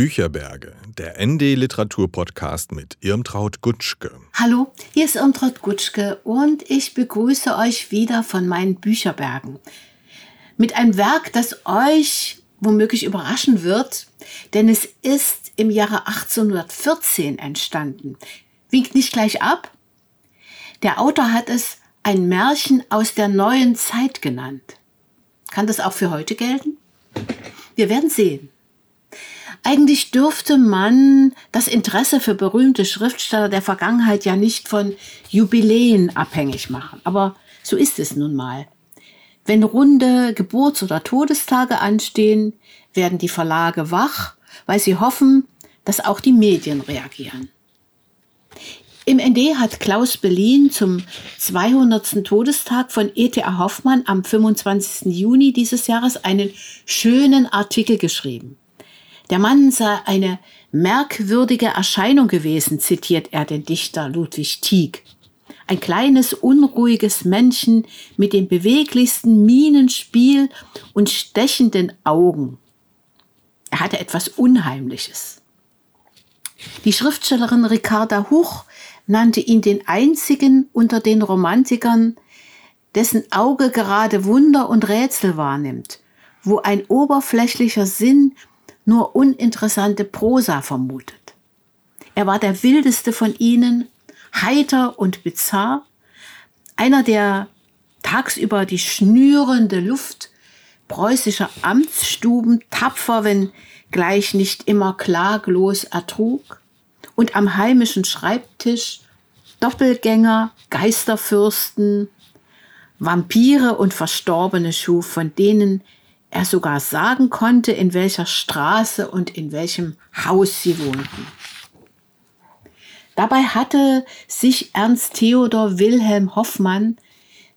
Bücherberge, der ND Literatur Podcast mit Irmtraut Gutschke. Hallo, hier ist Irmtraut Gutschke und ich begrüße euch wieder von meinen Bücherbergen. Mit einem Werk, das euch womöglich überraschen wird, denn es ist im Jahre 1814 entstanden. Winkt nicht gleich ab. Der Autor hat es ein Märchen aus der neuen Zeit genannt. Kann das auch für heute gelten? Wir werden sehen. Eigentlich dürfte man das Interesse für berühmte Schriftsteller der Vergangenheit ja nicht von Jubiläen abhängig machen. Aber so ist es nun mal. Wenn runde Geburts- oder Todestage anstehen, werden die Verlage wach, weil sie hoffen, dass auch die Medien reagieren. Im ND hat Klaus Berlin zum 200. Todestag von E.T.A. Hoffmann am 25. Juni dieses Jahres einen schönen Artikel geschrieben. Der Mann sei eine merkwürdige Erscheinung gewesen, zitiert er den Dichter Ludwig Tieck. Ein kleines, unruhiges Männchen mit dem beweglichsten Mienenspiel und stechenden Augen. Er hatte etwas Unheimliches. Die Schriftstellerin Ricarda Huch nannte ihn den einzigen unter den Romantikern, dessen Auge gerade Wunder und Rätsel wahrnimmt, wo ein oberflächlicher Sinn nur uninteressante Prosa vermutet. Er war der wildeste von ihnen, heiter und bizarr, einer, der tagsüber die schnürende Luft preußischer Amtsstuben tapfer, wenn gleich nicht immer klaglos ertrug, und am heimischen Schreibtisch Doppelgänger, Geisterfürsten, Vampire und Verstorbene schuf, von denen er sogar sagen konnte, in welcher Straße und in welchem Haus sie wohnten. Dabei hatte sich Ernst Theodor Wilhelm Hoffmann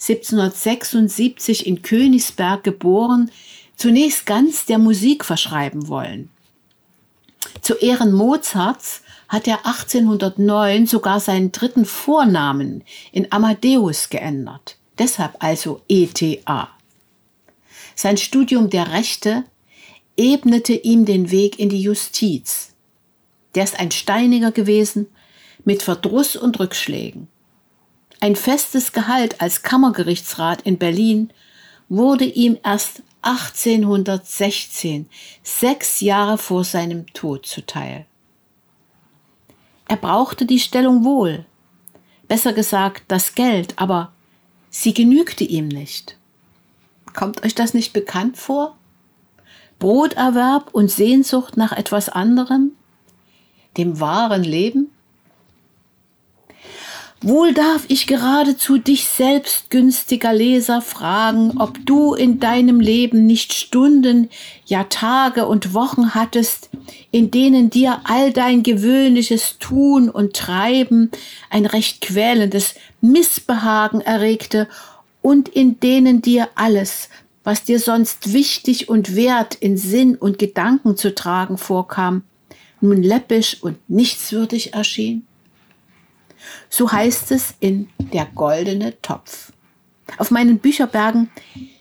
1776 in Königsberg geboren, zunächst ganz der Musik verschreiben wollen. Zu Ehren Mozarts hat er 1809 sogar seinen dritten Vornamen in Amadeus geändert. Deshalb also ETA. Sein Studium der Rechte ebnete ihm den Weg in die Justiz. Der ist ein Steiniger gewesen, mit Verdruss und Rückschlägen. Ein festes Gehalt als Kammergerichtsrat in Berlin wurde ihm erst 1816, sechs Jahre vor seinem Tod, zuteil. Er brauchte die Stellung wohl, besser gesagt das Geld, aber sie genügte ihm nicht. Kommt euch das nicht bekannt vor? Broterwerb und Sehnsucht nach etwas anderem? Dem wahren Leben? Wohl darf ich geradezu dich selbst, günstiger Leser, fragen, ob du in deinem Leben nicht Stunden, ja Tage und Wochen hattest, in denen dir all dein gewöhnliches Tun und Treiben ein recht quälendes Missbehagen erregte und in denen dir alles, was dir sonst wichtig und wert in Sinn und Gedanken zu tragen vorkam, nun läppisch und nichtswürdig erschien? So heißt es in Der goldene Topf. Auf meinen Bücherbergen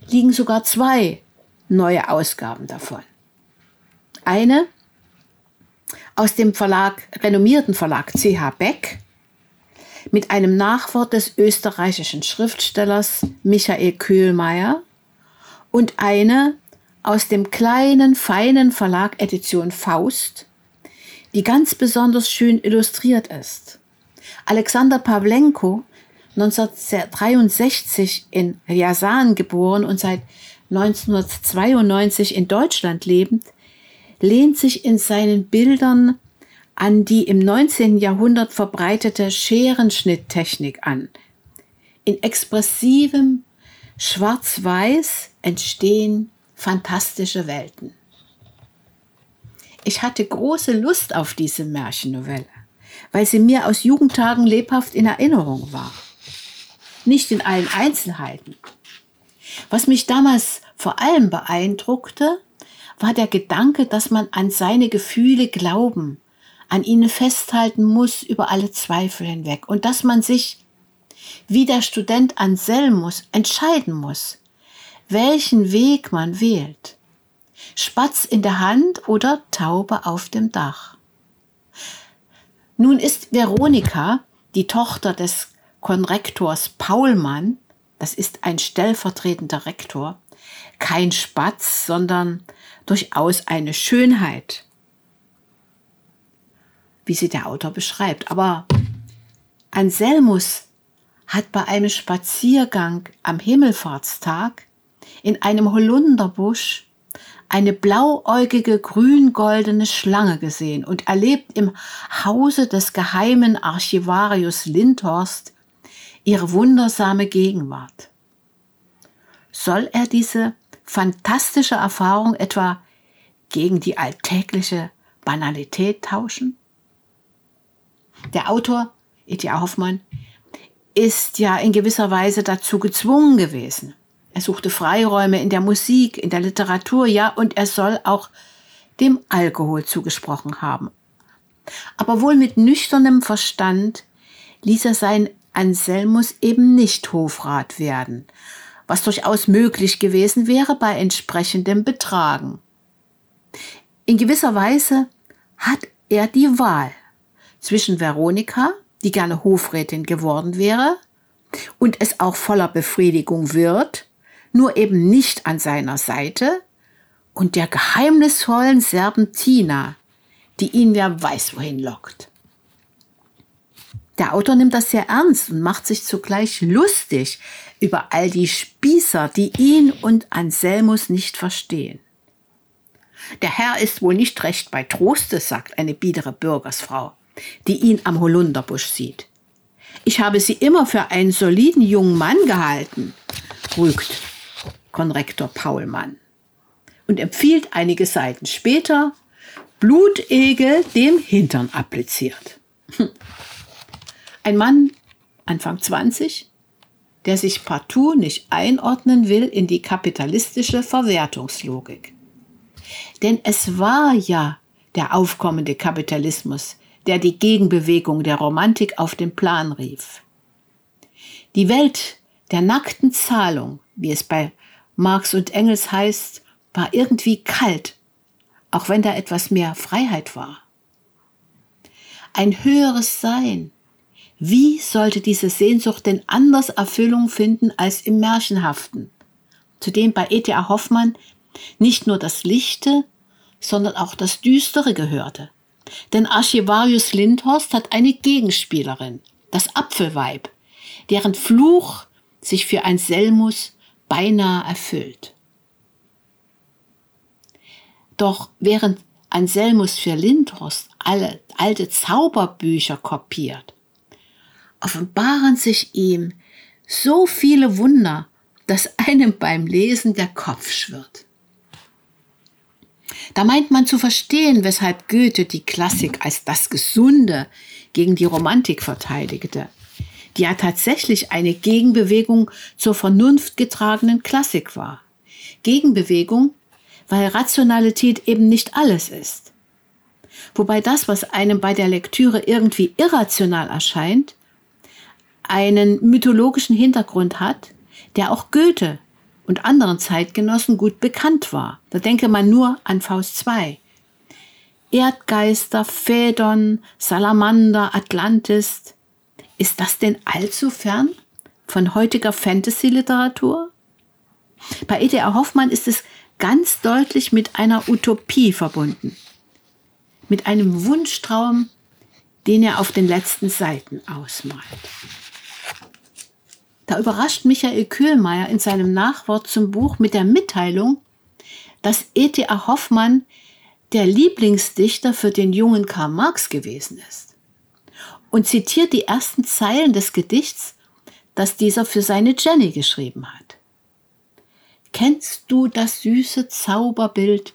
liegen sogar zwei neue Ausgaben davon. Eine aus dem Verlag, renommierten Verlag CH Beck, mit einem Nachwort des österreichischen Schriftstellers Michael Köhlmeier und eine aus dem kleinen, feinen Verlag Edition Faust, die ganz besonders schön illustriert ist. Alexander Pawlenko, 1963 in Ryazan geboren und seit 1992 in Deutschland lebend, lehnt sich in seinen Bildern an die im 19. Jahrhundert verbreitete Scherenschnitttechnik an. In expressivem Schwarz-Weiß entstehen fantastische Welten. Ich hatte große Lust auf diese Märchennovelle, weil sie mir aus Jugendtagen lebhaft in Erinnerung war. Nicht in allen Einzelheiten. Was mich damals vor allem beeindruckte, war der Gedanke, dass man an seine Gefühle glauben an ihnen festhalten muss über alle Zweifel hinweg und dass man sich, wie der Student Anselmus, entscheiden muss, welchen Weg man wählt. Spatz in der Hand oder Taube auf dem Dach. Nun ist Veronika, die Tochter des Konrektors Paulmann, das ist ein stellvertretender Rektor, kein Spatz, sondern durchaus eine Schönheit, wie sie der Autor beschreibt. Aber Anselmus hat bei einem Spaziergang am Himmelfahrtstag in einem Holunderbusch eine blauäugige grün-goldene Schlange gesehen und erlebt im Hause des geheimen Archivarius Lindhorst ihre wundersame Gegenwart. Soll er diese fantastische Erfahrung etwa gegen die alltägliche Banalität tauschen? Der Autor, E.T.A. Hoffmann, ist ja in gewisser Weise dazu gezwungen gewesen. Er suchte Freiräume in der Musik, in der Literatur, ja, und er soll auch dem Alkohol zugesprochen haben. Aber wohl mit nüchternem Verstand ließ er sein Anselmus eben nicht Hofrat werden, was durchaus möglich gewesen wäre bei entsprechendem Betragen. In gewisser Weise hat er die Wahl zwischen Veronika, die gerne Hofrätin geworden wäre und es auch voller Befriedigung wird, nur eben nicht an seiner Seite, und der geheimnisvollen Serpentina, die ihn wer weiß wohin lockt. Der Autor nimmt das sehr ernst und macht sich zugleich lustig über all die Spießer, die ihn und Anselmus nicht verstehen. Der Herr ist wohl nicht recht bei Troste, sagt eine biedere Bürgersfrau, die ihn am Holunderbusch sieht. Ich habe sie immer für einen soliden jungen Mann gehalten, rügt Konrektor Paulmann und empfiehlt einige Seiten später Blutegel dem Hintern appliziert. Ein Mann, Anfang 20, der sich partout nicht einordnen will in die kapitalistische Verwertungslogik. Denn es war ja der aufkommende Kapitalismus, der die Gegenbewegung der Romantik auf den Plan rief. Die Welt der nackten Zahlung, wie es bei Marx und Engels heißt, war irgendwie kalt, auch wenn da etwas mehr Freiheit war. Ein höheres Sein. Wie sollte diese Sehnsucht denn anders Erfüllung finden als im Märchenhaften, zu dem bei E.T.A. Hoffmann nicht nur das Lichte, sondern auch das Düstere gehörte. Denn Archivarius Lindhorst hat eine Gegenspielerin, das Apfelweib, deren Fluch sich für ein Selmus beinahe erfüllt. Doch während Anselmus für Lindhorst alle alte Zauberbücher kopiert, offenbaren sich ihm so viele Wunder, dass einem beim Lesen der Kopf schwirrt. Da meint man zu verstehen, weshalb Goethe die Klassik als das Gesunde gegen die Romantik verteidigte die ja tatsächlich eine Gegenbewegung zur vernunftgetragenen Klassik war. Gegenbewegung, weil Rationalität eben nicht alles ist. Wobei das, was einem bei der Lektüre irgendwie irrational erscheint, einen mythologischen Hintergrund hat, der auch Goethe und anderen Zeitgenossen gut bekannt war. Da denke man nur an Faust II. Erdgeister, Phaedon, Salamander, Atlantis, ist das denn allzu fern von heutiger Fantasy-Literatur? Bei E.T.A. Hoffmann ist es ganz deutlich mit einer Utopie verbunden. Mit einem Wunschtraum, den er auf den letzten Seiten ausmalt. Da überrascht Michael Köhlmeier in seinem Nachwort zum Buch mit der Mitteilung, dass E.T.A. Hoffmann der Lieblingsdichter für den jungen Karl Marx gewesen ist und zitiert die ersten Zeilen des Gedichts, das dieser für seine Jenny geschrieben hat. Kennst du das süße Zauberbild,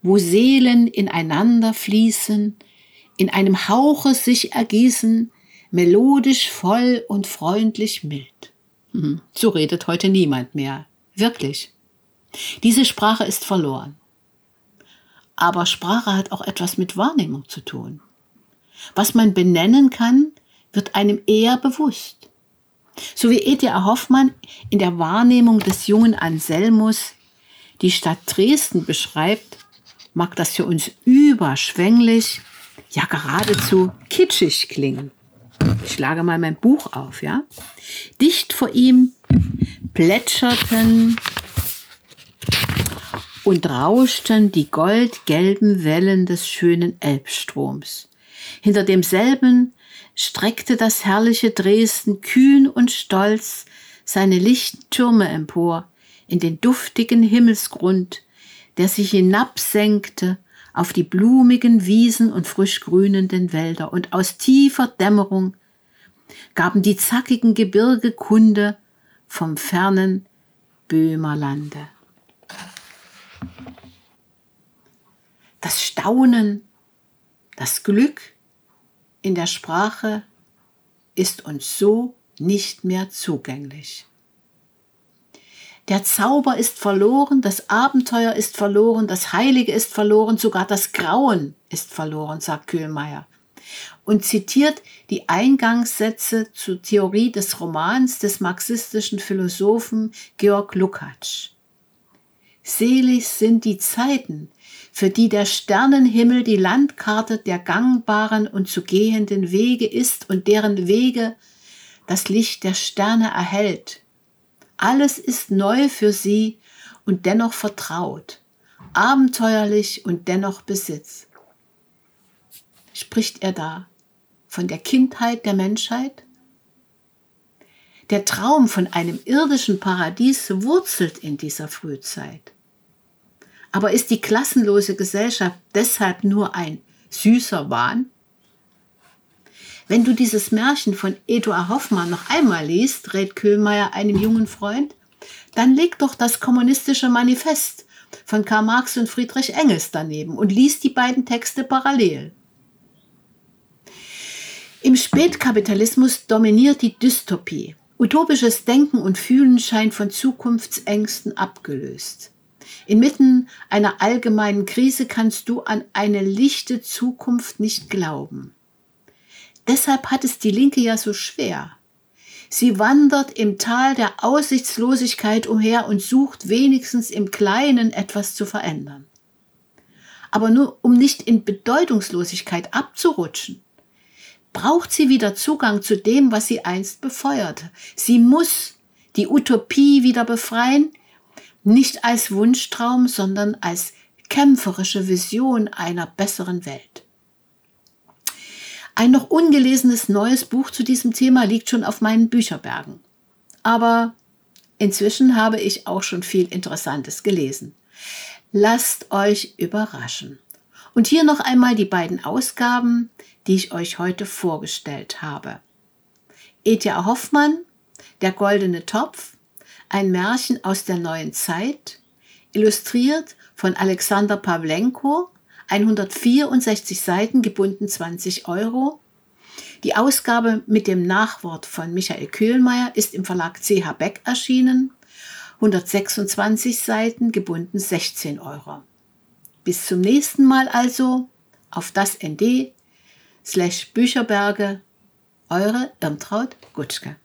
wo Seelen ineinander fließen, in einem Hauche sich ergießen, melodisch voll und freundlich mild? Mhm. So redet heute niemand mehr. Wirklich. Diese Sprache ist verloren. Aber Sprache hat auch etwas mit Wahrnehmung zu tun. Was man benennen kann, wird einem eher bewusst. So wie E.T.A. Hoffmann in der Wahrnehmung des jungen Anselmus die Stadt Dresden beschreibt, mag das für uns überschwänglich, ja geradezu kitschig klingen. Ich schlage mal mein Buch auf, ja. Dicht vor ihm plätscherten und rauschten die goldgelben Wellen des schönen Elbstroms. Hinter demselben streckte das herrliche Dresden kühn und stolz seine lichten Türme empor in den duftigen Himmelsgrund, der sich hinabsenkte auf die blumigen Wiesen und frisch grünenden Wälder, und aus tiefer Dämmerung gaben die zackigen Gebirge Kunde vom fernen Böhmerlande. Das Staunen, das Glück in der Sprache ist uns so nicht mehr zugänglich. Der Zauber ist verloren, das Abenteuer ist verloren, das Heilige ist verloren, sogar das Grauen ist verloren, sagt Kühlmeier. Und zitiert die Eingangssätze zur Theorie des Romans des marxistischen Philosophen Georg Lukács. Selig sind die Zeiten, für die der Sternenhimmel die Landkarte der gangbaren und zu gehenden Wege ist und deren Wege das Licht der Sterne erhält. Alles ist neu für sie und dennoch vertraut, abenteuerlich und dennoch Besitz. Spricht er da von der Kindheit der Menschheit? Der Traum von einem irdischen Paradies wurzelt in dieser Frühzeit. Aber ist die klassenlose Gesellschaft deshalb nur ein süßer Wahn? Wenn du dieses Märchen von Eduard Hoffmann noch einmal liest, rät Köhlmeier einem jungen Freund, dann leg doch das kommunistische Manifest von Karl Marx und Friedrich Engels daneben und lies die beiden Texte parallel. Im Spätkapitalismus dominiert die Dystopie. Utopisches Denken und Fühlen scheint von Zukunftsängsten abgelöst. Inmitten einer allgemeinen Krise kannst du an eine lichte Zukunft nicht glauben. Deshalb hat es die Linke ja so schwer. Sie wandert im Tal der Aussichtslosigkeit umher und sucht wenigstens im Kleinen etwas zu verändern. Aber nur um nicht in Bedeutungslosigkeit abzurutschen, braucht sie wieder Zugang zu dem, was sie einst befeuerte. Sie muss die Utopie wieder befreien, nicht als Wunschtraum, sondern als kämpferische Vision einer besseren Welt. Ein noch ungelesenes neues Buch zu diesem Thema liegt schon auf meinen Bücherbergen. Aber inzwischen habe ich auch schon viel Interessantes gelesen. Lasst euch überraschen. Und hier noch einmal die beiden Ausgaben, die ich euch heute vorgestellt habe. Etja Hoffmann, Der goldene Topf, ein Märchen aus der neuen Zeit, illustriert von Alexander Pawlenko, 164 Seiten, gebunden 20 Euro. Die Ausgabe mit dem Nachwort von Michael Köhlmeier ist im Verlag CH Beck erschienen, 126 Seiten, gebunden 16 Euro. Bis zum nächsten Mal also auf das ND slash Bücherberge, eure Irmtraut Gutschke.